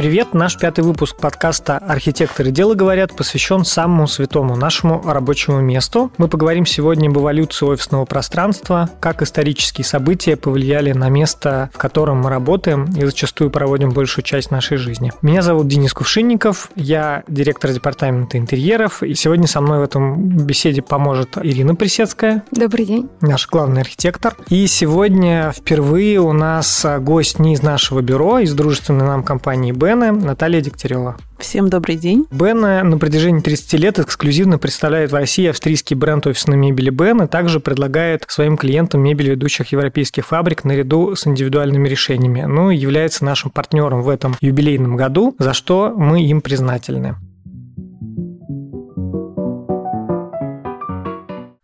Привет! Наш пятый выпуск подкаста «Архитекторы дела говорят» посвящен самому святому нашему рабочему месту. Мы поговорим сегодня об эволюции офисного пространства, как исторические события повлияли на место, в котором мы работаем и зачастую проводим большую часть нашей жизни. Меня зовут Денис Кувшинников, я директор департамента интерьеров, и сегодня со мной в этом беседе поможет Ирина Присецкая. Добрый день. Наш главный архитектор. И сегодня впервые у нас гость не из нашего бюро, из дружественной нам компании «Б», Бена Наталья Дегтярева. Всем добрый день. Бена на протяжении 30 лет эксклюзивно представляет в России австрийский бренд офисной мебели Бен и также предлагает своим клиентам мебель ведущих европейских фабрик наряду с индивидуальными решениями. Ну и является нашим партнером в этом юбилейном году, за что мы им признательны.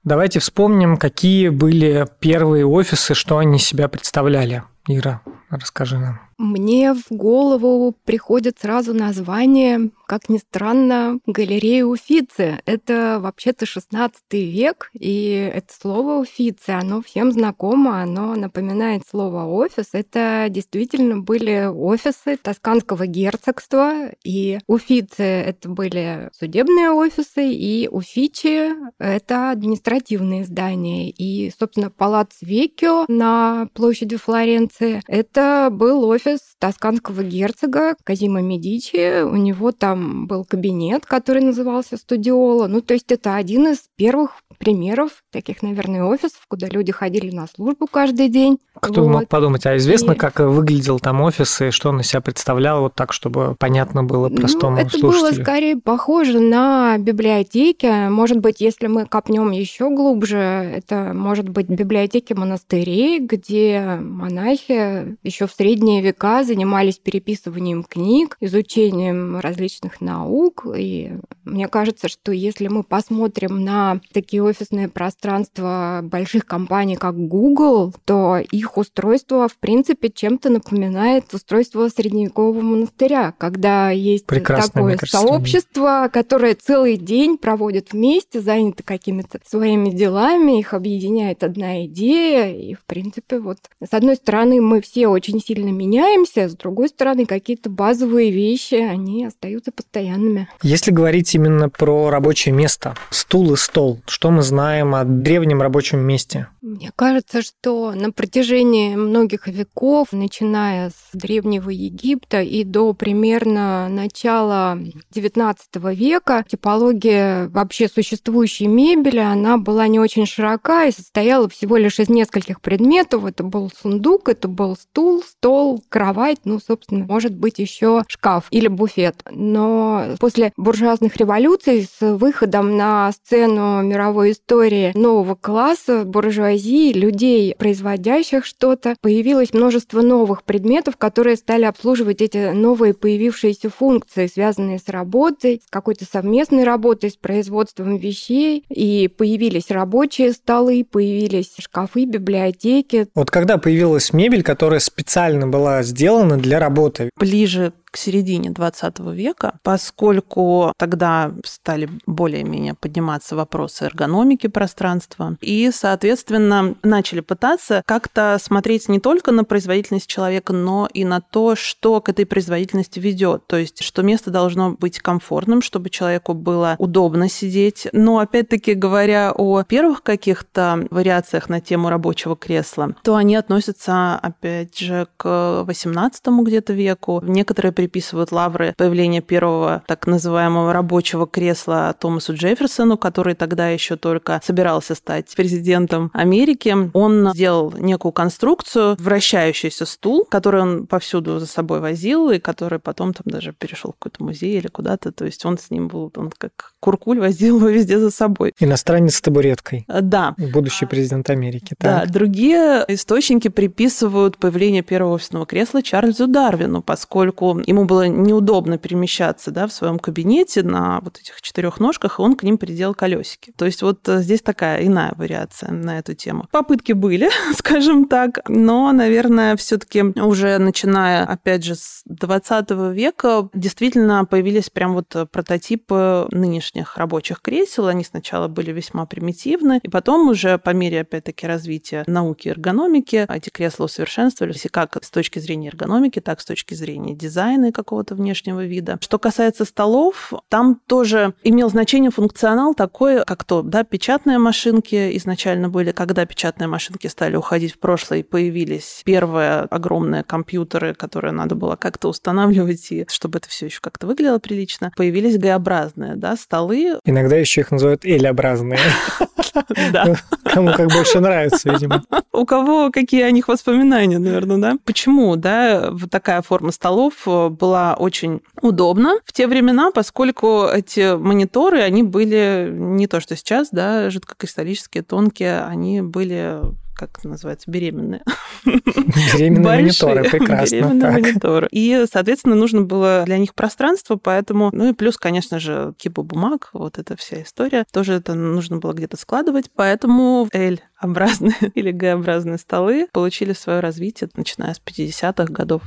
Давайте вспомним, какие были первые офисы, что они себя представляли. Ира, расскажи нам. Мне в голову приходит сразу название, как ни странно, галерея Уфицы. Это вообще-то 16 век, и это слово Уфицы, оно всем знакомо, оно напоминает слово офис. Это действительно были офисы Тосканского герцогства, и Уфицы — это были судебные офисы, и Уфичи — это административные здания. И, собственно, палац Векио на площади Флоренции — это был офис тосканского герцога Казима Медичи. У него там был кабинет, который назывался Студиола. Ну, то есть это один из первых примеров таких, наверное, офисов, куда люди ходили на службу каждый день. Кто вот. мог подумать, а известно, и... как выглядел там офис и что он из себя представлял, вот так, чтобы понятно было ну, простому ну, это слушателю? было скорее похоже на библиотеки. Может быть, если мы копнем еще глубже, это может быть библиотеки монастырей, где монахи еще в средние века занимались переписыванием книг, изучением различных наук. И мне кажется, что если мы посмотрим на такие офисные пространства больших компаний, как Google, то их устройство, в принципе, чем-то напоминает устройство средневекового монастыря, когда есть Прекрасно, такое сообщество, которое целый день проводит вместе, занято какими-то своими делами, их объединяет одна идея, и, в принципе, вот с одной стороны, мы все очень сильно меняемся, с другой стороны, какие-то базовые вещи, они остаются постоянными. Если говорить именно про рабочее место, стул и стол, что мы знаем о древнем рабочем месте? Мне кажется, что на протяжении многих веков, начиная с Древнего Египта и до примерно начала XIX века, типология вообще существующей мебели, она была не очень широка и состояла всего лишь из нескольких предметов. Это был сундук, это был стул, стол, кровать, ну, собственно, может быть еще шкаф или буфет. Но после буржуазных революций с выходом на сцену мировой истории нового класса буржуазии буржуазии, людей, производящих что-то, появилось множество новых предметов, которые стали обслуживать эти новые появившиеся функции, связанные с работой, с какой-то совместной работой, с производством вещей. И появились рабочие столы, появились шкафы, библиотеки. Вот когда появилась мебель, которая специально была сделана для работы? Ближе к середине 20 века, поскольку тогда стали более-менее подниматься вопросы эргономики пространства, и, соответственно, начали пытаться как-то смотреть не только на производительность человека, но и на то, что к этой производительности ведет. То есть, что место должно быть комфортным, чтобы человеку было удобно сидеть. Но, опять-таки, говоря о первых каких-то вариациях на тему рабочего кресла, то они относятся, опять же, к 18 где-то веку. Некоторые приписывают лавры появления первого так называемого рабочего кресла Томасу Джефферсону, который тогда еще только собирался стать президентом Америки. Он сделал некую конструкцию, вращающийся стул, который он повсюду за собой возил, и который потом там даже перешел в какой-то музей или куда-то. То есть он с ним был, он как куркуль возил его везде за собой. Иностранец с табуреткой. Э, да. Будущий президент Америки. Так. Да, другие источники приписывают появление первого офисного кресла Чарльзу Дарвину, поскольку ему было неудобно перемещаться да, в своем кабинете на вот этих четырех ножках, и он к ним приделал колесики. То есть вот э, здесь такая иная вариация на эту тему. Попытки были, скажем так, но, наверное, все-таки уже начиная, опять же, с 20 века действительно появились прям вот прототипы нынешних рабочих кресел. Они сначала были весьма примитивны, и потом уже по мере, опять-таки, развития науки и эргономики эти кресла усовершенствовались и как с точки зрения эргономики, так с точки зрения дизайна дизайна и какого-то внешнего вида. Что касается столов, там тоже имел значение функционал такой, как то, да, печатные машинки изначально были, когда печатные машинки стали уходить в прошлое, и появились первые огромные компьютеры, которые надо было как-то устанавливать, и чтобы это все еще как-то выглядело прилично, появились Г-образные, да, столы. Иногда еще их называют L-образные. Да. Кому как больше нравится, видимо. У кого какие о них воспоминания, наверное, да? Почему, да, такая форма столов э, была очень удобна в те времена, поскольку эти мониторы, они были не то, что сейчас, да, жидкокристаллические, тонкие, они были как это называется, беременные. Беременные мониторы, прекрасно. Беременные мониторы. И, соответственно, нужно было для них пространство, поэтому, ну и плюс, конечно же, кипа бумаг, вот эта вся история, тоже это нужно было где-то складывать, поэтому L-образные или G-образные столы получили свое развитие, начиная с 50-х годов.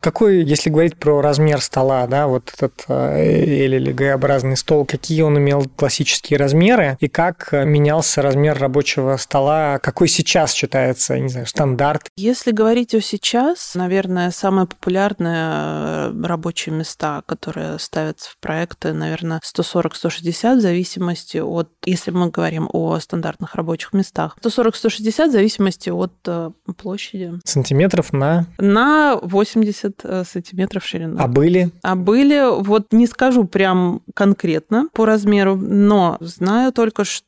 Какой, если говорить про размер стола, да, вот этот L или Г-образный стол, какие он имел классические размеры и как менялся размер рабочего стола, какой сейчас считается, не знаю, стандарт? Если говорить о сейчас, наверное, самые популярные э, рабочие места, которые ставятся в проекты, наверное, 140-160 в зависимости от, если мы говорим о стандартных рабочих местах, 140-160 в зависимости от э, площади. Сантиметров на? На 80 70 э, сантиметров ширина. А были? А были, вот не скажу прям конкретно по размеру, но знаю только, что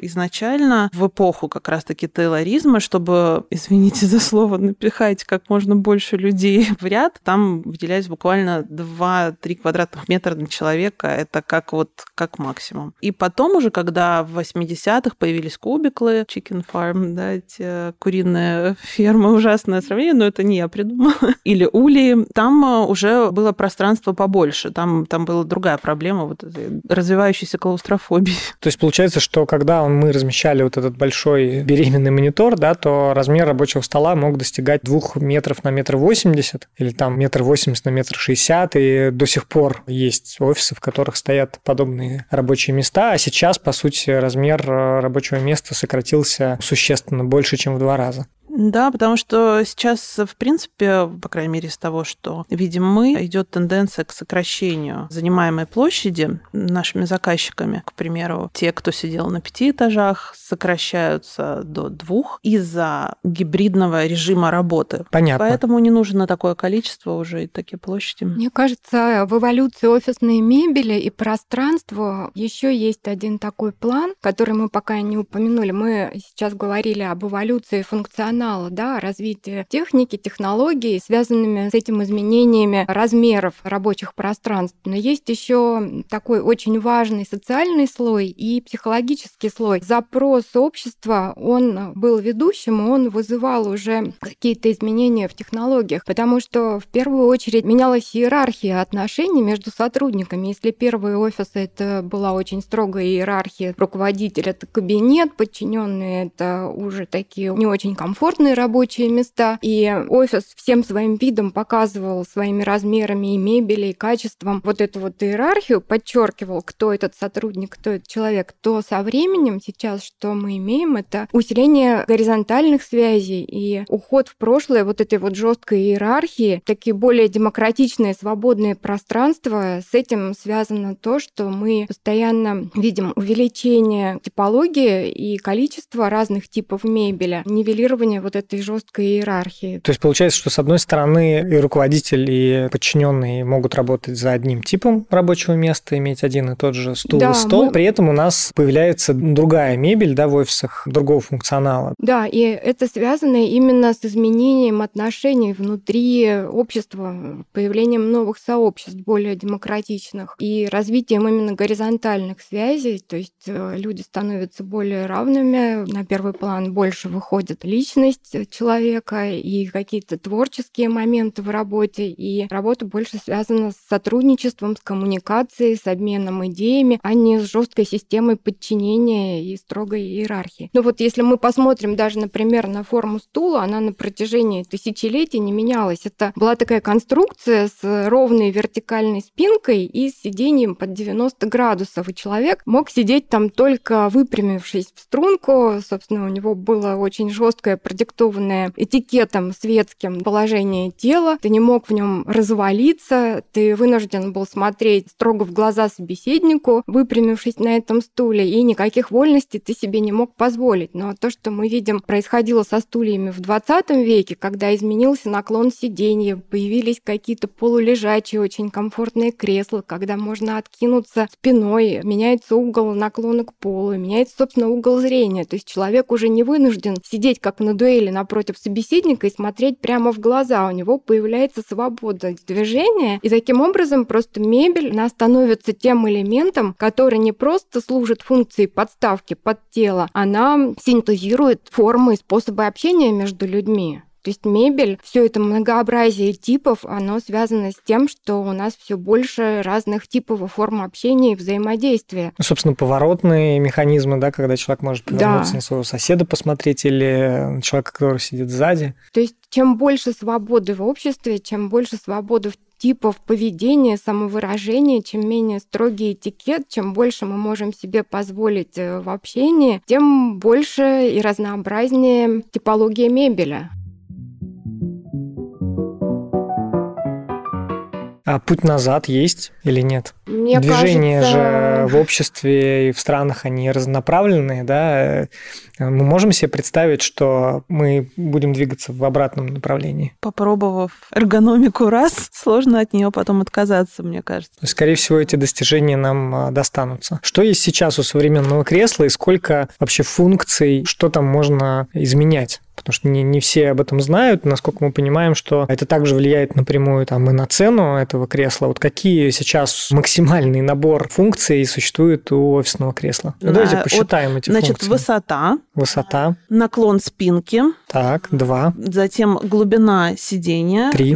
изначально в эпоху как раз-таки тейлоризма, чтобы, извините за слово, напихать как можно больше людей в ряд, там выделялись буквально 2-3 квадратных метра на человека. Это как вот как максимум. И потом уже, когда в 80-х появились кубиклы, chicken farm, да, эти куриные фермы, ужасное сравнение, но это не я придумала, или ули, там э, уже было пространство побольше, там, там была другая проблема, вот развивающейся клаустрофобии. То есть получается, что когда мы размещали вот этот большой беременный монитор, да, то размер рабочего стола мог достигать двух метров на метр восемьдесят или там метр восемьдесят на метр шестьдесят, и до сих пор есть офисы, в которых стоят подобные рабочие места, а сейчас, по сути, размер э, рабочего места сократился существенно больше, чем в два раза. Да, потому что сейчас, в принципе, по крайней мере, из того, что видим мы, идет тенденция к сокращению занимаемой площади нашими заказчиками. К примеру, те, кто сидел на пяти этажах, сокращаются до двух из-за гибридного режима работы. Понятно. Поэтому не нужно такое количество уже и такие площади. Мне кажется, в эволюции офисной мебели и пространства еще есть один такой план, который мы пока не упомянули. Мы сейчас говорили об эволюции функциональности функционала, да, развития техники, технологий, связанными с этим изменениями размеров рабочих пространств. Но есть еще такой очень важный социальный слой и психологический слой. Запрос общества, он был ведущим, он вызывал уже какие-то изменения в технологиях, потому что в первую очередь менялась иерархия отношений между сотрудниками. Если первые офисы это была очень строгая иерархия, руководитель это кабинет, подчиненные это уже такие не очень комфортные комфортные рабочие места, и офис всем своим видом показывал своими размерами и мебели, и качеством вот эту вот иерархию, подчеркивал, кто этот сотрудник, кто этот человек, то со временем сейчас что мы имеем, это усиление горизонтальных связей и уход в прошлое вот этой вот жесткой иерархии, такие более демократичные, свободные пространства. С этим связано то, что мы постоянно видим увеличение типологии и количества разных типов мебели, нивелирование формирования вот этой жесткой иерархии. То есть получается, что с одной стороны и руководитель, и подчиненные могут работать за одним типом рабочего места, иметь один и тот же стул да, и стол. Мы... При этом у нас появляется другая мебель да, в офисах, другого функционала. Да, и это связано именно с изменением отношений внутри общества, появлением новых сообществ, более демократичных, и развитием именно горизонтальных связей, то есть э, люди становятся более равными, на первый план больше выходят личности, личность человека и какие-то творческие моменты в работе. И работа больше связана с сотрудничеством, с коммуникацией, с обменом идеями, а не с жесткой системой подчинения и строгой иерархии. Но вот если мы посмотрим даже, например, на форму стула, она на протяжении тысячелетий не менялась. Это была такая конструкция с ровной вертикальной спинкой и с сиденьем под 90 градусов. И человек мог сидеть там только выпрямившись в струнку. Собственно, у него было очень жесткое продиктованное этикетом светским положение тела, ты не мог в нем развалиться, ты вынужден был смотреть строго в глаза собеседнику, выпрямившись на этом стуле, и никаких вольностей ты себе не мог позволить. Но то, что мы видим, происходило со стульями в 20 веке, когда изменился наклон сиденья, появились какие-то полулежачие, очень комфортные кресла, когда можно откинуться спиной, меняется угол наклона к полу, меняется, собственно, угол зрения. То есть человек уже не вынужден сидеть как на дуэли напротив собеседника и смотреть прямо в глаза. У него появляется свобода движения, и таким образом просто мебель, она становится тем элементом, который не просто служит функции подставки под тело, она синтезирует формы и способы общения между людьми. То есть мебель, все это многообразие типов, оно связано с тем, что у нас все больше разных типов и форм общения и взаимодействия. Ну, собственно, поворотные механизмы, да, когда человек может повернуться да. на своего соседа посмотреть или человека, который сидит сзади. То есть чем больше свободы в обществе, чем больше свободы в типов поведения, самовыражения, чем менее строгий этикет, чем больше мы можем себе позволить э, в общении, тем больше и разнообразнее типология мебели. А путь назад есть или нет? Мне Движения кажется... же в обществе и в странах, они разнонаправленные, да? Мы можем себе представить, что мы будем двигаться в обратном направлении? Попробовав эргономику раз, сложно от нее потом отказаться, мне кажется. Скорее всего, эти достижения нам а, достанутся. Что есть сейчас у современного кресла и сколько вообще функций, что там можно изменять? потому что не, не все об этом знают. Насколько мы понимаем, что это также влияет напрямую там, и на цену этого кресла. Вот какие сейчас максимальный набор функций существует у офисного кресла? Ну, давайте посчитаем вот, эти значит, функции. Значит, высота. Высота. Наклон спинки. Так, два. Затем глубина сидения. Три.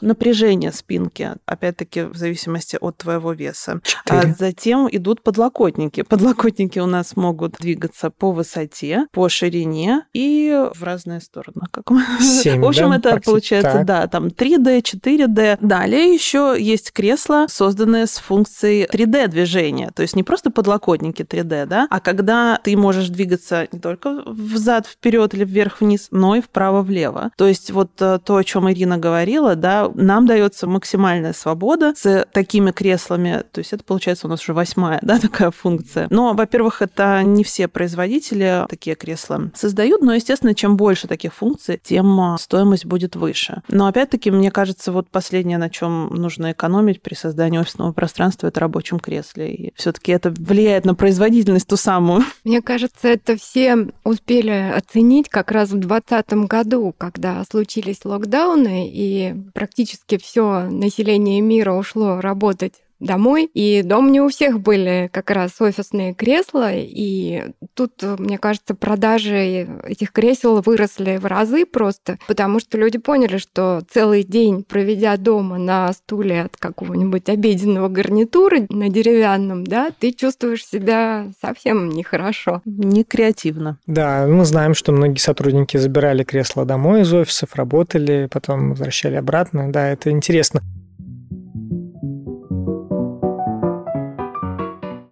Напряжение спинки, опять-таки, в зависимости от твоего веса. Четыре. А затем идут подлокотники. Подлокотники у нас могут двигаться по высоте, по ширине и в разные стороны. Как... 7, в общем, да, это получается, так. да, там 3D, 4D. Далее еще есть кресла, созданные с функцией 3D движения. То есть не просто подлокотники 3D, да, а когда ты можешь двигаться не только взад, вперед или вверх-вниз, но и вправо-влево. То есть вот э, то, о чем Ирина говорила, да, нам дается максимальная свобода с такими креслами. То есть это получается у нас уже восьмая, да, такая функция. Но, во-первых, это не все производители такие кресла создают, но, естественно, чем больше таких функций, тем а, стоимость будет выше. Но опять-таки, мне кажется, вот последнее, на чем нужно экономить при создании офисного пространства, это рабочем кресле. И все-таки это влияет на производительность ту самую. Мне кажется, это все успели оценить как раз в 2020 году, когда случились локдауны, и практически все население мира ушло работать домой. И дом не у всех были как раз офисные кресла. И тут, мне кажется, продажи этих кресел выросли в разы просто, потому что люди поняли, что целый день, проведя дома на стуле от какого-нибудь обеденного гарнитура на деревянном, да, ты чувствуешь себя совсем нехорошо. Не креативно. Да, мы знаем, что многие сотрудники забирали кресла домой из офисов, работали, потом возвращали обратно. Да, это интересно.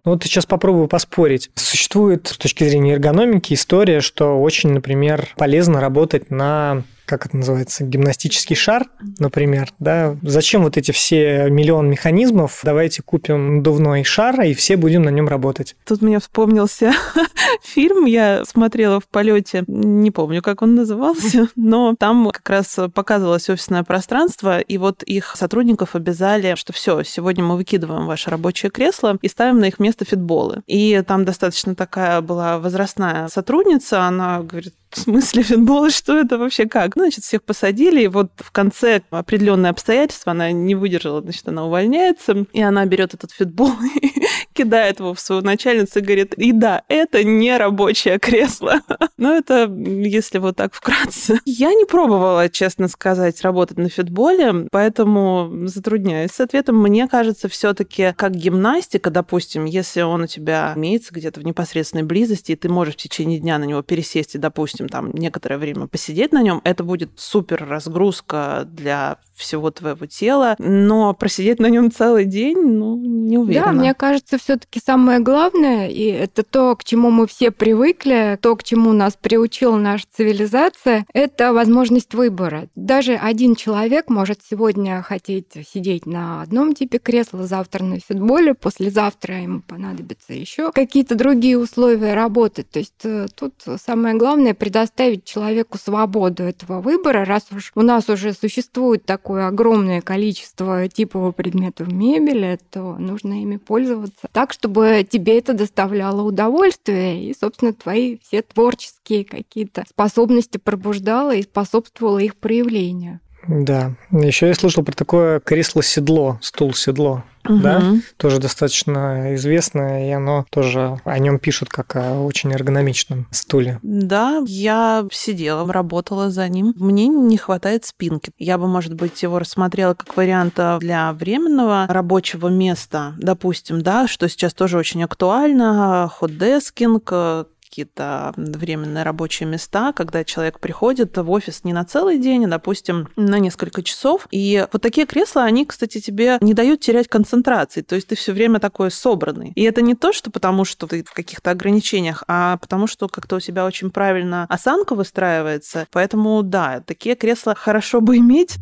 Ну вот сейчас попробую поспорить. Существует с точки зрения эргономики история, что очень, например, полезно работать на как это называется, гимнастический шар, например, да, зачем вот эти все миллион механизмов, давайте купим надувной шар, и все будем на нем работать. Тут мне вспомнился фильм, я смотрела в полете, не помню, как он назывался, но там как раз показывалось офисное пространство, и вот их сотрудников обязали, что все, сегодня мы выкидываем ваше рабочее кресло и ставим на их место фитболы. И там достаточно такая была возрастная сотрудница, она говорит, в смысле фитбола, что это вообще как? Ну, значит, всех посадили, и вот в конце определенные обстоятельства она не выдержала, значит, она увольняется, и она берет этот фитбол кидает его в свою начальницу и говорит, и да, это не рабочее кресло. Но это, если вот так вкратце. Я не пробовала, честно сказать, работать на фитболе, поэтому затрудняюсь с ответом. Мне кажется, все таки как гимнастика, допустим, если он у тебя имеется где-то в непосредственной близости, и ты можешь в течение дня на него пересесть и, допустим, там некоторое время посидеть на нем, это будет супер разгрузка для всего твоего тела, но просидеть на нем целый день, ну, не уверена. Да, мне кажется, все-таки самое главное, и это то, к чему мы все привыкли, то, к чему нас приучила наша цивилизация, это возможность выбора. Даже один человек может сегодня хотеть сидеть на одном типе кресла, завтра на футболе, послезавтра ему понадобятся еще какие-то другие условия работы. То есть э, тут самое главное предоставить человеку свободу этого выбора, раз уж у нас уже существует такое огромное количество типовых предметов мебели, то нужно ими пользоваться так, чтобы тебе это доставляло удовольствие и, собственно, твои все творческие какие-то способности пробуждало и способствовало их проявлению. Да. Еще я слышал про такое кресло-седло, стул-седло. Угу. Да, тоже достаточно известно, и оно тоже о нем пишут как о очень эргономичном стуле. Да, я сидела, работала за ним. Мне не хватает спинки. Я бы, может быть, его рассмотрела как вариант для временного рабочего места, допустим, да, что сейчас тоже очень актуально, хот-дескинг, какие-то временные рабочие места, когда человек приходит в офис не на целый день, а, допустим, на несколько часов. И вот такие кресла, они, кстати, тебе не дают терять концентрации. То есть ты все время такой собранный. И это не то, что потому, что ты в каких-то ограничениях, а потому, что как-то у тебя очень правильно осанка выстраивается. Поэтому, да, такие кресла хорошо бы иметь.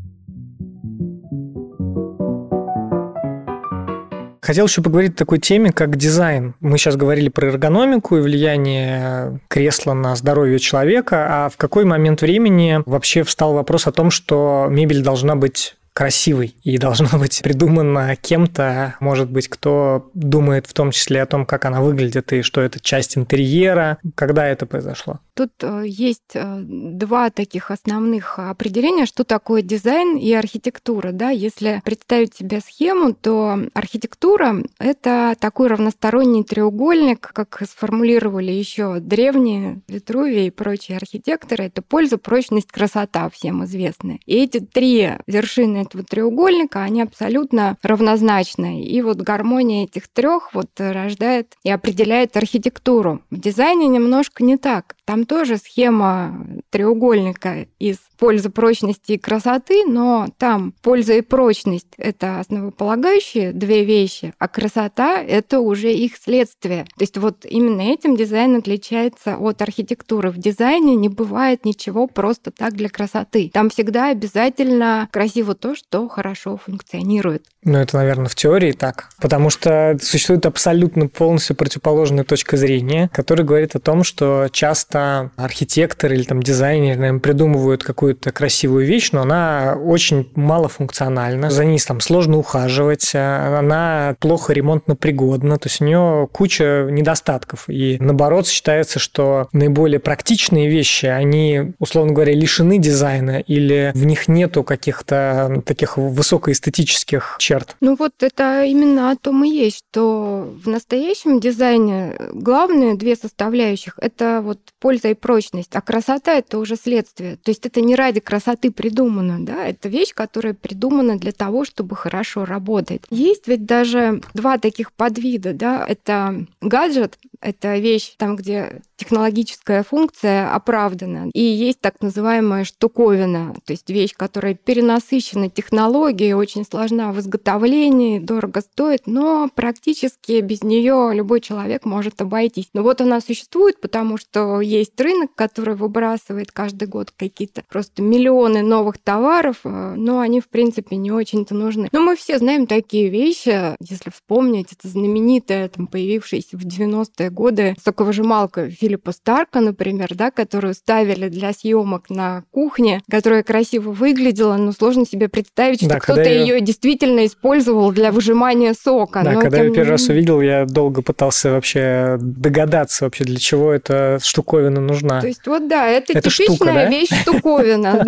Хотел еще поговорить о такой теме, как дизайн. Мы сейчас говорили про эргономику и влияние кресла на здоровье человека, а в какой момент времени вообще встал вопрос о том, что мебель должна быть красивой и должна быть придумана кем-то, может быть, кто думает в том числе о том, как она выглядит и что это часть интерьера. Когда это произошло? Тут э, есть э, два таких основных определения, что такое дизайн и архитектура. Да? Если представить себе схему, то архитектура — это такой равносторонний треугольник, как сформулировали еще древние Витрувии и прочие архитекторы. Это польза, прочность, красота всем известны. И эти три вершины этого треугольника, они абсолютно равнозначны. И вот гармония этих трех вот рождает и определяет архитектуру. В дизайне немножко не так. Там тоже схема треугольника из пользы прочности и красоты, но там польза и прочность — это основополагающие две вещи, а красота — это уже их следствие. То есть вот именно этим дизайн отличается от архитектуры. В дизайне не бывает ничего просто так для красоты. Там всегда обязательно красиво то, что хорошо функционирует. Ну, это, наверное, в теории так. Потому что существует абсолютно полностью противоположная точка зрения, которая говорит о том, что часто архитекторы или там дизайнеры наверное, придумывают какую-то красивую вещь, но она очень малофункциональна. За ней там сложно ухаживать, а она плохо ремонтно пригодна, то есть у нее куча недостатков. И наоборот, считается, что наиболее практичные вещи, они, условно говоря, лишены дизайна или в них нету каких-то таких высокоэстетических черт. Ну вот это именно о том и есть, что в настоящем дизайне главные две составляющих – это вот польза и прочность, а красота – это уже следствие. То есть это не ради красоты придумано, да, это вещь, которая придумана для того, чтобы хорошо работать. Есть ведь даже два таких подвида, да, это гаджет, это вещь там, где технологическая функция оправдана. И есть так называемая штуковина, то есть вещь, которая перенасыщена технологией, очень сложна в изготовлении, дорого стоит, но практически без нее любой человек может обойтись. Но вот она существует, потому что есть рынок, который выбрасывает каждый год какие-то просто миллионы новых товаров, э, но они, в принципе, не очень-то нужны. Но мы все знаем такие вещи, если вспомнить, это знаменитая, там, появившаяся в 90-е годы соковыжималка Филиппа Старка, например, да, которую ставили для съемок на кухне, которая красиво выглядела, но сложно себе представить, что да, кто-то ее... ее действительно использовал для выжимания сока. Да, но когда тем... я первый раз увидел, я долго пытался вообще догадаться вообще, для чего эта штуковина нужна. То есть вот да, это, это типичная штука, да? вещь штуковина.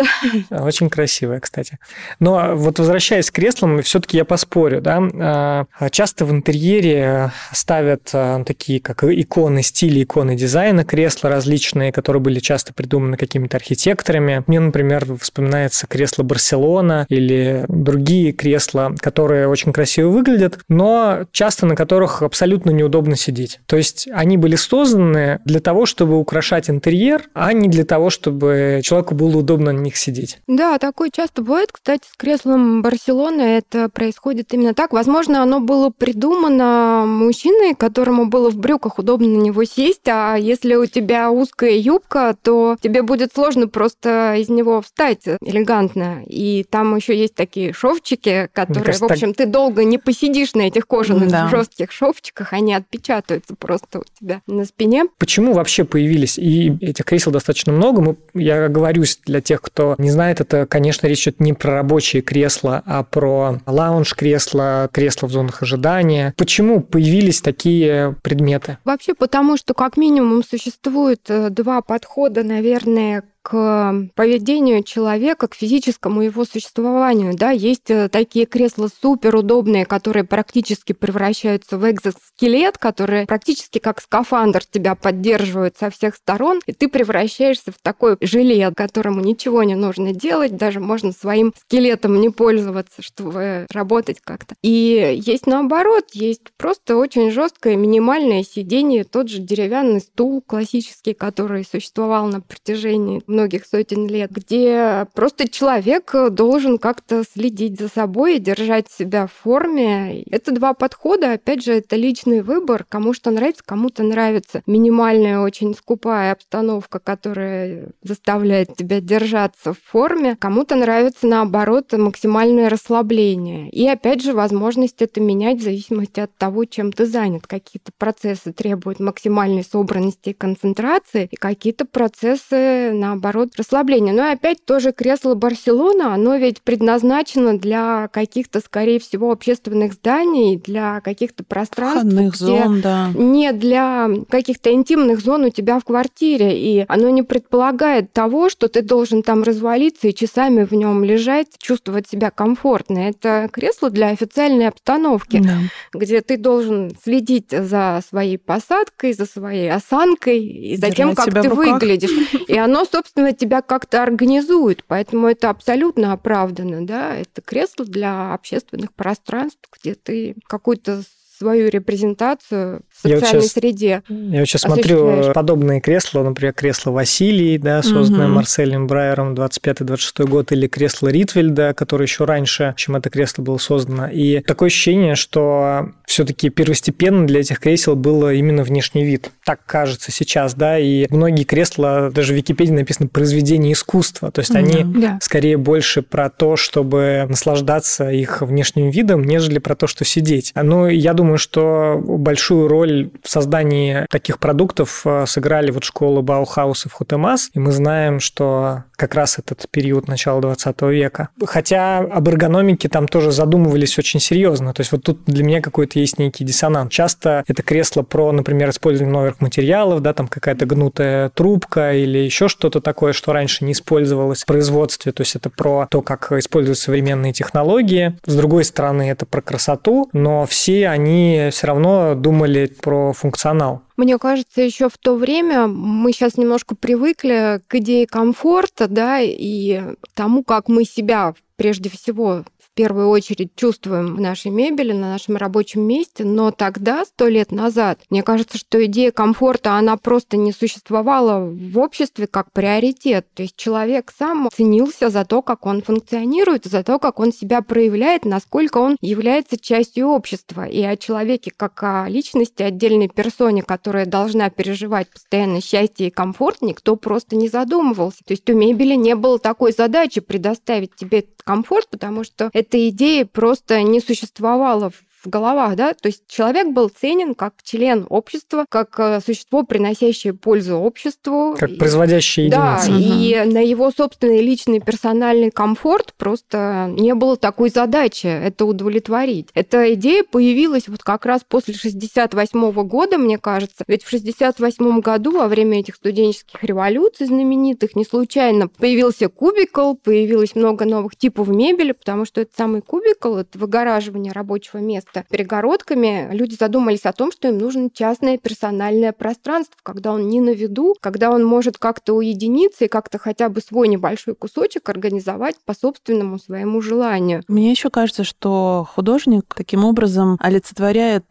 Очень красивая, кстати. Но вот возвращаясь к креслам, все-таки я поспорю, да, а, часто в интерьере ставят а, такие, как иконы стиля, иконы дизайна, кресла различные, которые были часто придуманы какими-то архитекторами. Мне, например, вспоминается кресло Барселона или другие кресла, которые очень красиво выглядят, но часто на которых абсолютно неудобно сидеть. То есть они были созданы для того, чтобы украшать украшать интерьер, а не для того, чтобы человеку было удобно на них сидеть. Да, такое часто бывает. Кстати, с креслом Барселоны это происходит именно так. Возможно, оно было придумано мужчиной, которому было в брюках удобно на него сесть, а если у тебя узкая юбка, то тебе будет сложно просто из него встать элегантно. И там еще есть такие шовчики, которые, кажется, в общем, так... ты долго не посидишь на этих кожаных да. жестких шовчиках, они отпечатаются просто у тебя на спине. Почему вообще появились? И этих кресел достаточно много. Мы, я говорюсь для тех, кто не знает, это, конечно, речь идет не про рабочие кресла, а про лаунж-кресла, кресла в зонах ожидания. Почему появились такие предметы? Вообще потому, что как минимум существует э, два подхода, наверное, к поведению человека, к физическому его существованию. Да, есть э, такие кресла суперудобные, которые практически превращаются в экзоскелет, которые практически как скафандр тебя поддерживают со всех сторон, и ты превращаешься в такой жилет, которому ничего не нужно делать, даже можно своим скелетом не пользоваться, чтобы работать как-то. И есть наоборот, есть просто очень жесткое минимальное сидение, тот же деревянный стул классический, который существовал на протяжении многих сотен лет, где просто человек должен как-то следить за собой и держать себя в форме. Это два подхода. Опять же, это личный выбор. Кому что нравится, кому-то нравится минимальная, очень скупая обстановка, которая заставляет тебя держаться в форме. Кому-то нравится, наоборот, максимальное расслабление. И опять же, возможность это менять в зависимости от того, чем ты занят. Какие-то процессы требуют максимальной собранности и концентрации, и какие-то процессы, наоборот, наоборот, расслабление. Но и опять тоже кресло Барселона, оно ведь предназначено для каких-то, скорее всего, общественных зданий, для каких-то пространств. Входных зон, да. Не для каких-то интимных зон у тебя в квартире. И оно не предполагает того, что ты должен там развалиться и часами в нем лежать, чувствовать себя комфортно. Это кресло для официальной обстановки, да. где ты должен следить за своей посадкой, за своей осанкой и за тем, как ты выглядишь. И оно, собственно, собственно, тебя как-то организует, поэтому это абсолютно оправдано, да, это кресло для общественных пространств, где ты какую-то свою репрезентацию в социальной я сейчас, среде. Я вот сейчас смотрю подобные кресла, например, кресло Василий, да, созданное угу. Марселем Брайером 25-26 год, или кресло Ритвельда, которое еще раньше, чем это кресло было создано. И такое ощущение, что все-таки первостепенно для этих кресел было именно внешний вид. Так кажется сейчас, да, и многие кресла, даже в Википедии написано произведение искусства, то есть угу. они да. скорее больше про то, чтобы наслаждаться их внешним видом, нежели про то, что сидеть. Ну, я думаю, думаю, что большую роль в создании таких продуктов э, сыграли вот школы Баухауса в Хотемас, и мы знаем, что как раз этот период начала 20 века. Хотя об эргономике там тоже задумывались очень серьезно. То есть вот тут для меня какой-то есть некий диссонанс. Часто это кресло про, например, использование новых материалов, да, там какая-то гнутая трубка или еще что-то такое, что раньше не использовалось в производстве. То есть это про то, как используют современные технологии. С другой стороны, это про красоту, но все они они все равно думали про функционал. Мне кажется, еще в то время мы сейчас немножко привыкли к идее комфорта, да, и тому, как мы себя прежде всего первую очередь чувствуем в нашей мебели, на нашем рабочем месте, но тогда, сто лет назад, мне кажется, что идея комфорта, она просто не существовала в обществе как приоритет. То есть человек сам ценился за то, как он функционирует, за то, как он себя проявляет, насколько он является частью общества. И о человеке как о личности, отдельной персоне, которая должна переживать постоянно счастье и комфорт, никто просто не задумывался. То есть у мебели не было такой задачи предоставить тебе комфорт, потому что эта идея просто не существовала в головах, да, то есть человек был ценен как член общества, как э, существо, приносящее пользу обществу. Как производящее единица. Да, угу. и на его собственный личный персональный комфорт просто не было такой задачи это удовлетворить. Эта идея появилась вот как раз после 68 года, мне кажется, ведь в 68 году во время этих студенческих революций знаменитых не случайно появился кубикл, появилось много новых типов мебели, потому что это самый кубикл, это выгораживание рабочего места просто перегородками, люди задумались о том, что им нужно частное персональное пространство, когда он не на виду, когда он может как-то уединиться и как-то хотя бы свой небольшой кусочек организовать по собственному своему желанию. Мне еще кажется, что художник таким образом олицетворяет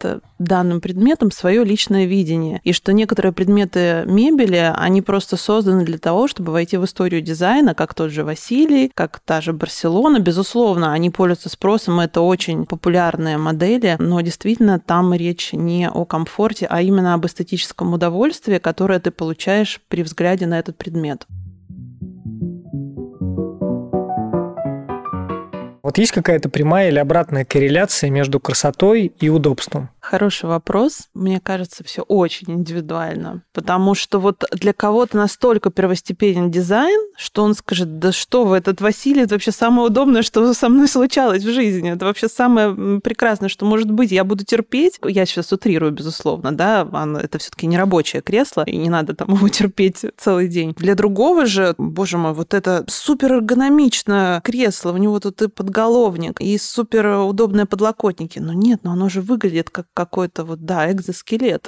данным предметам свое личное видение. И что некоторые предметы мебели, они просто созданы для того, чтобы войти в историю дизайна, как тот же Василий, как та же Барселона. Безусловно, они пользуются спросом, это очень популярные модели, но действительно там речь не о комфорте, а именно об эстетическом удовольствии, которое ты получаешь при взгляде на этот предмет. Вот есть какая-то прямая или обратная корреляция между красотой и удобством? Хороший вопрос. Мне кажется, все очень индивидуально. Потому что вот для кого-то настолько первостепенен дизайн, что он скажет, да что вы, этот Василий, это вообще самое удобное, что со мной случалось в жизни. Это вообще самое прекрасное, что может быть. Я буду терпеть. Я сейчас утрирую, безусловно, да, это все таки не рабочее кресло, и не надо там его терпеть целый день. Для другого же, боже мой, вот это супер эргономичное кресло, у него тут и подголовник, и супер удобные подлокотники. Но нет, но оно же выглядит как какой-то вот, да, экзоскелет.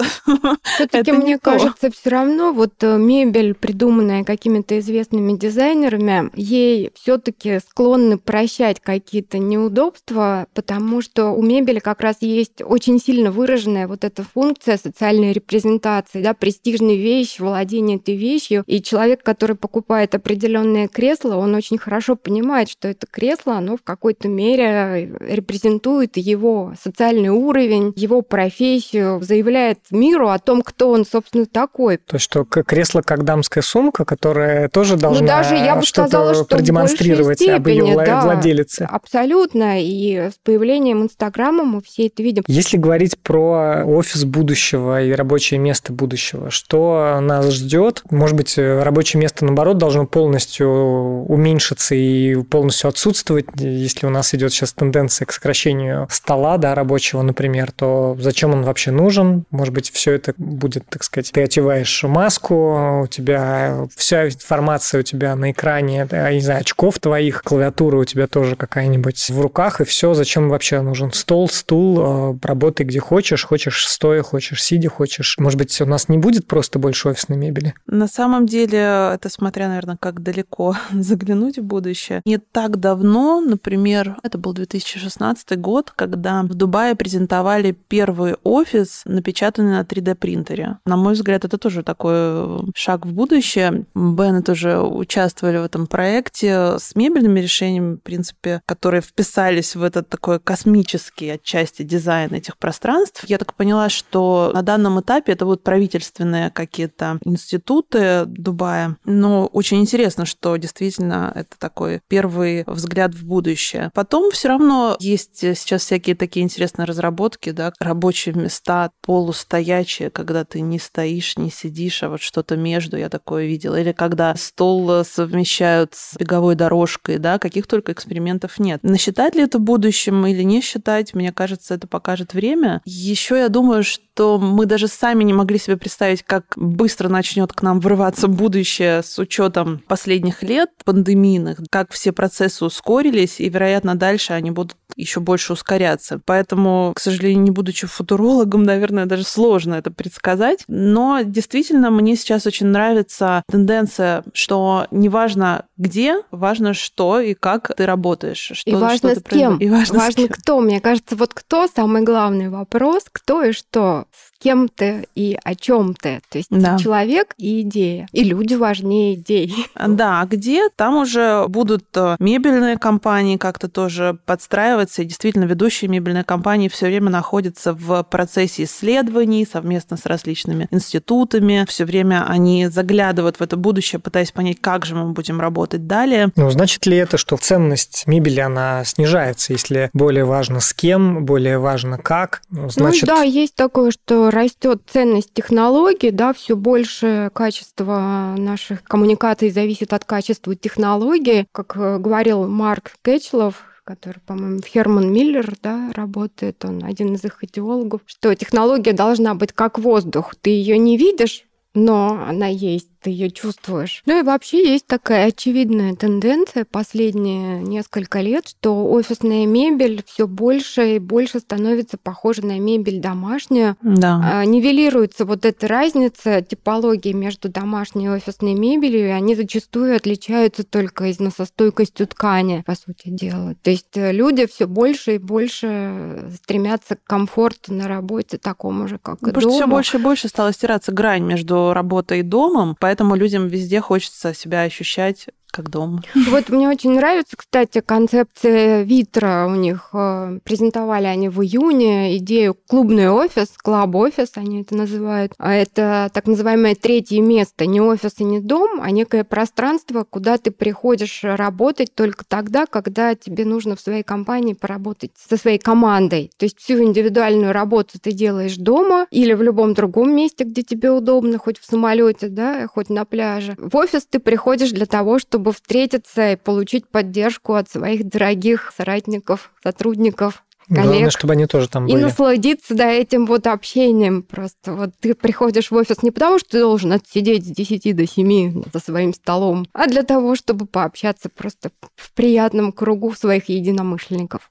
Все-таки мне кажется, все равно вот э, мебель, придуманная какими-то известными дизайнерами, ей все-таки склонны прощать какие-то неудобства, потому что у мебели как раз есть очень сильно выраженная вот эта функция социальной репрезентации, да, престижная вещь, владение этой вещью. И человек, который покупает определенное кресло, он очень хорошо понимает, что это кресло, оно в какой-то мере репрезентует его социальный уровень, его его профессию, заявляет миру о том, кто он, собственно, такой. То есть, что кресло как дамская сумка, которая тоже ну, должна ну, даже, я бы что-то сказала, что продемонстрировать степени, об ее да, владелице. Абсолютно. И с появлением Инстаграма мы все это видим. Если говорить про офис будущего и рабочее место будущего, что нас ждет? Может быть, рабочее место, наоборот, должно полностью уменьшиться и полностью отсутствовать. Если у нас идет сейчас тенденция к сокращению стола да, рабочего, например, то зачем он вообще нужен. Может быть, все это будет, так сказать, ты одеваешь маску, у тебя вся информация у тебя на экране, я не знаю, очков твоих, клавиатура у тебя тоже какая-нибудь в руках, и все, зачем вообще нужен стол, стул, э, работай где хочешь, хочешь стоя, хочешь сидя, хочешь. Может быть, у нас не будет просто больше офисной мебели? На самом деле, это смотря, наверное, как далеко заглянуть в будущее. Не так давно, например, это был 2016 год, когда в Дубае презентовали первый офис, напечатанный на 3D-принтере. На мой взгляд, это тоже такой э, шаг в будущее. Бены тоже участвовали в этом проекте с мебельными решениями, в принципе, которые вписались в этот такой космический отчасти дизайн этих пространств. Я так поняла, что на данном этапе это будут правительственные какие-то институты Дубая. Но очень интересно, что действительно это такой первый взгляд в будущее. Потом все равно есть сейчас всякие такие интересные разработки, да, рабочие места полустоячие, когда ты не стоишь, не сидишь, а вот что-то между, я такое видела. Или когда стол совмещают с беговой дорожкой, да, каких только экспериментов нет. Насчитать ли это будущим или не считать, мне кажется, это покажет время. Еще я думаю, что мы даже сами не могли себе представить, как быстро начнет к нам врываться будущее с учетом последних лет пандемийных, как все процессы ускорились, и, вероятно, дальше они будут еще больше ускоряться. Поэтому, к сожалению, не будучи футурологом, наверное, даже сложно это предсказать. Но действительно, мне сейчас очень нравится тенденция, что неважно где, важно что и как ты работаешь. Что, и важно что с кем. И важно, важно с кем. кто. Мне кажется, вот кто самый главный вопрос, кто и что с кем ты и о чем ты. То есть да. человек и идея. И люди важнее идей. Да, а где? Там уже будут э, мебельные компании как-то тоже подстраиваться. И действительно, ведущие мебельные компании все время находятся в процессе исследований совместно с различными институтами. Все время они заглядывают в это будущее, пытаясь понять, как же мы будем работать далее. Ну, значит ли это, что ценность мебели, она снижается, если более важно с кем, более важно как? Ну, значит... Ну да, есть такое, что растет ценность технологий, да, все больше качество наших коммуникаций зависит от качества технологий. Как э, говорил Марк Кэчлов, который, по-моему, Херман Миллер да, работает, он один из их идеологов, что технология должна быть как воздух. Ты ее не видишь, но она есть ты ее чувствуешь. Ну и вообще есть такая очевидная тенденция последние несколько лет, что офисная мебель все больше и больше становится похожа на мебель домашнюю. Да. А, Нивелируется вот эта разница типологии между домашней и офисной мебелью, и они зачастую отличаются только износостойкостью ткани, по сути дела. То есть э, люди все больше и больше стремятся к комфорту на работе такому же, как и Потому что все дома. больше и больше стала стираться грань между работой и домом, поэтому людям везде хочется себя ощущать как дома. Вот мне очень нравится, кстати, концепция Витра. У них э, презентовали они в июне идею клубный офис, клаб-офис они это называют. А это так называемое третье место. Не офис и не дом, а некое пространство, куда ты приходишь работать только тогда, когда тебе нужно в своей компании поработать со своей командой. То есть всю индивидуальную работу ты делаешь дома или в любом другом месте, где тебе удобно, хоть в самолете, да, хоть на пляже. В офис ты приходишь для того, чтобы встретиться и получить поддержку от своих дорогих соратников, сотрудников, коллег. Главное, чтобы они тоже там И были. насладиться да, этим вот общением просто. Вот ты приходишь в офис не потому, что ты должен отсидеть с 10 до 7 за своим столом, а для того, чтобы пообщаться просто в приятном кругу своих единомышленников.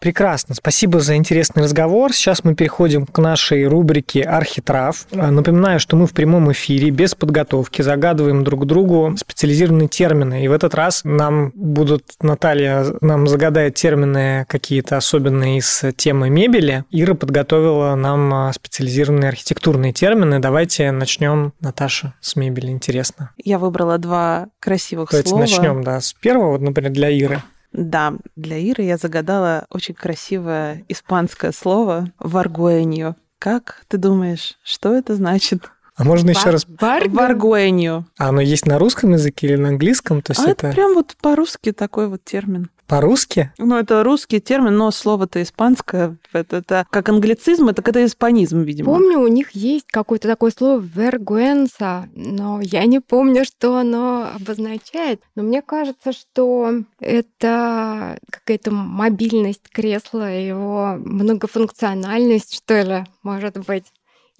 Прекрасно, спасибо за интересный разговор. Сейчас мы переходим к нашей рубрике «Архитрав». А, Напоминаю, что мы в прямом эфире, без подготовки, загадываем друг другу специализированные термины. И в этот раз нам будут, Наталья нам загадает термины какие-то особенные из темы мебели. Ира подготовила нам а, специализированные архитектурные термины. Давайте начнем, Наташа, с мебели. Интересно. Я выбрала два красивых Давайте слова. начнем, да, с первого, вот, например, для Иры. Да, для Иры я загадала очень красивое испанское слово «варгуэньо». Как ты думаешь, что это значит? А можно еще раз... Варгуэньо. А оно есть на русском языке или на английском? То есть А это, это прям вот по-русски такой вот термин. По-русски? Ну, это русский термин, но слово-то испанское. Это, это как англицизм, это когда испанизм, видимо. Помню, у них есть какое-то такое слово «вергуэнса», но я не помню, что оно обозначает. Но мне кажется, что это какая-то мобильность кресла, его многофункциональность, что ли, может быть.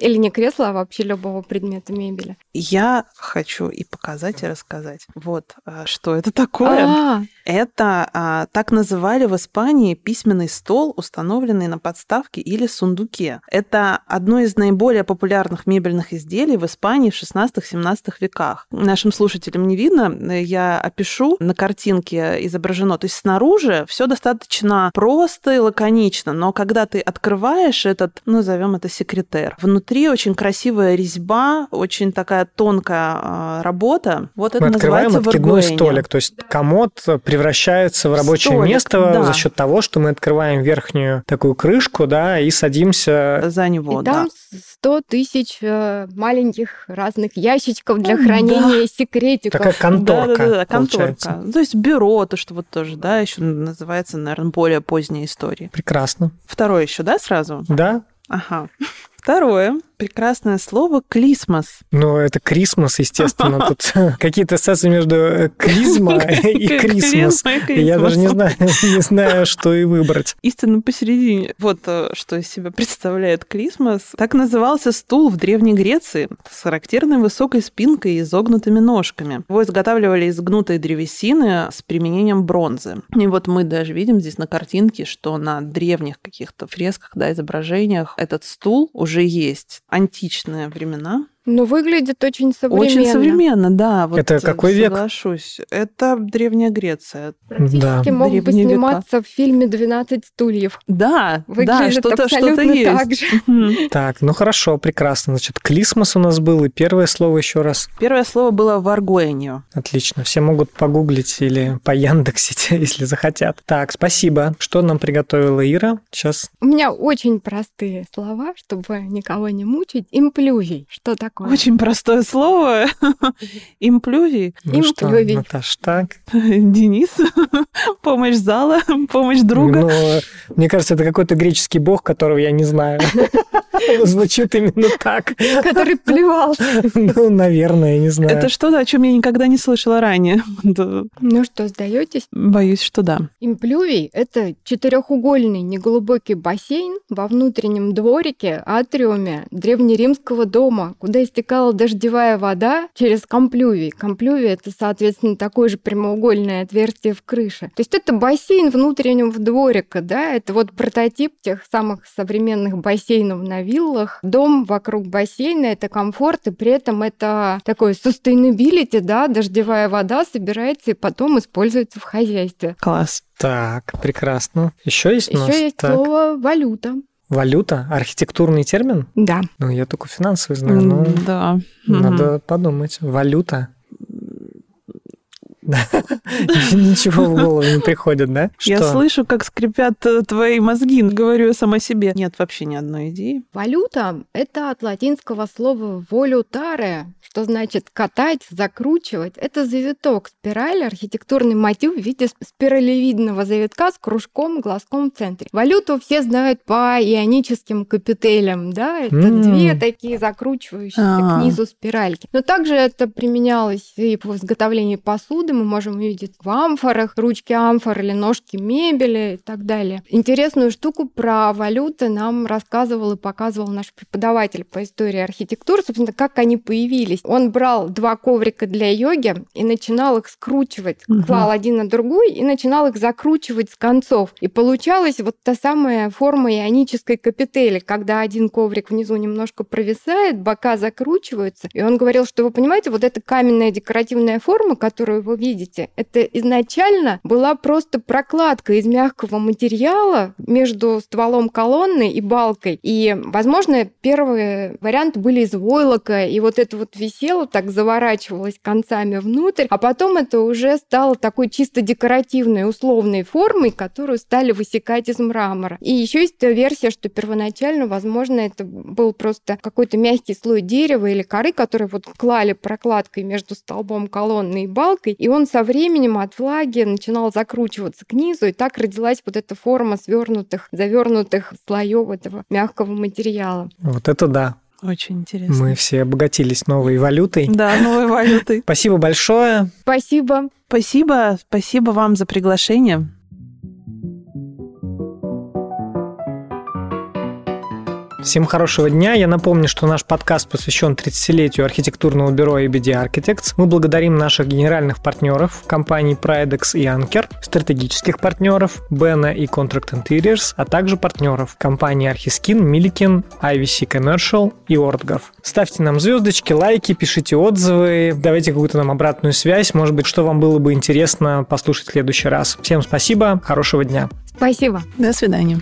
Или не кресла, а вообще любого предмета мебели. Я хочу и показать, и рассказать. Вот, а, что это такое. А, Это а, так называли в Испании письменный стол, установленный на подставке или сундуке. Это одно из наиболее популярных мебельных изделий в Испании в 16-17 веках. Нашим слушателям не видно, я опишу. На картинке изображено. То есть снаружи все достаточно просто и лаконично, но когда ты открываешь этот, назовем это секретер, внутри очень красивая резьба, очень такая тонкая а, работа. Вот это Мы открываем откидной столик. То есть комод превращается в рабочее Столик, место да. за счет того, что мы открываем верхнюю такую крышку, да, и садимся. за него, и да. там 100 тысяч э, маленьких разных ящичков для Ну, хранения секретиков. Такая конторка, Да-да-да, получается. конторка. Ну, То есть бюро, то, что вот тоже, да, еще называется, наверное, более поздняя история. Прекрасно. Второе еще, да, сразу? Да? Ага. Второе. Прекрасное слово «клисмос». Ну, это Крисмас, естественно. Тут какие-то ассоциации между э, клизма и И Я даже не Крисмос. знаю, не знаю, что и выбрать. Истинно посередине. Вот э, что из себя представляет клисмос. Так назывался стул в Древней Греции с характерной высокой спинкой и изогнутыми ножками. Его изготавливали из гнутой древесины с применением бронзы. И вот мы даже видим здесь на картинке, что на древних каких-то фресках, да, изображениях этот стул уже есть. Античные времена. Но выглядит очень современно. Очень современно, да. Вот Это какой век? Соглашусь. Это Древняя Греция. Практически мог бы Древние века. сниматься в фильме «12 стульев». Да, да, Выглядит что-то что абсолютно есть. так же. Так, ну хорошо, прекрасно. Значит, Клисмас у нас был, и первое слово еще раз. Первое слово было «варгуэньо». Отлично. Все могут погуглить или пояндексить, если захотят. Так, спасибо. Что нам приготовила Ира? Сейчас У меня очень простые слова, чтобы никого не мучить. Имплюзий. Что такое? Очень простое слово. Имплюзий. ну Им что, клювей. Наташ, так? Денис. Помощь зала, помощь друга. Ну, мне кажется, это какой-то греческий бог, которого я не знаю. Звучит именно так. Который плевался. Ну, наверное, не знаю. Это что-то, о чем я никогда не слышала ранее. Ну что, сдаетесь? Боюсь, что да. Имплювий – это четырехугольный неглубокий бассейн во внутреннем дворике, атриуме древнеримского дома, куда истекала дождевая вода через комплювий. Комплювий – это, соответственно, такое же прямоугольное отверстие в крыше. То есть это бассейн внутреннего дворика, да, это вот прототип тех самых современных бассейнов на виллах. Дом вокруг бассейна – это комфорт, и при этом это такое sustainability, да, дождевая вода собирается и потом используется в хозяйстве. Класс. Так, прекрасно. Еще есть у нас? Еще есть Так. слово «валюта». Валюта? Архитектурный термин? Да. Ну, я только финансовый знаю, но Да. Надо подумать. Валюта? Ничего в голову не приходит, да? Я слышу, как скрипят э, твои мозги, говорю я сама себе. Нет вообще ни одной идеи. Валюта – это от латинского слова «волютаре», что значит катать, закручивать. Это завиток, спираль, архитектурный мотив в виде спиралевидного завитка с кружком, глазком в центре. Валюту все знают по ионическим капителям, да, это две такие закручивающиеся А. к низу спиральки. Но также это применялось и по изготовлению посуды, мы можем увидеть в амфорах, ручки амфор или ножки мебели и так далее. Интересную штуку про валюты нам рассказывал и показывал наш преподаватель по истории архитектуры, собственно, как они появились. Он брал два коврика для йоги и начинал их скручивать, Мгм. клал один на другой и начинал их закручивать с концов. И получалась вот та самая форма ионической капители, когда один коврик внизу немножко провисает, бока закручиваются. И он говорил, что вы понимаете, вот эта каменная декоративная форма, которую вы видите, это изначально была просто прокладка из мягкого материала между стволом колонны и балкой. И, возможно, первые варианты были из войлока, и вот это вот висело, так заворачивалось концами внутрь, а потом это уже стало такой чисто декоративной, условной формой, которую стали высекать из мрамора. И еще есть версия, что первоначально, возможно, это был просто какой-то мягкий слой дерева или коры, который вот клали прокладкой между столбом колонны и балкой, и он со временем от влаги начинал закручиваться к низу, и так родилась вот эта форма свернутых, завернутых слоев этого мягкого материала. Вот это да. Очень интересно. Мы все обогатились новой валютой. Да, новой валютой. Спасибо большое. Спасибо. Спасибо, спасибо вам за приглашение. Всем хорошего дня. Я напомню, что наш подкаст посвящен 30-летию архитектурного бюро ABD Architects. Мы благодарим наших генеральных партнеров компаний Pridex и Anker, стратегических партнеров Bena и Contract Interiors, а также партнеров компании Archiskin, Milliken, IVC Commercial и Ortgov. Ставьте нам звездочки, лайки, пишите отзывы, давайте какую-то нам обратную связь, может быть, что вам было бы интересно послушать в следующий раз. Всем спасибо, хорошего дня. Спасибо. До свидания.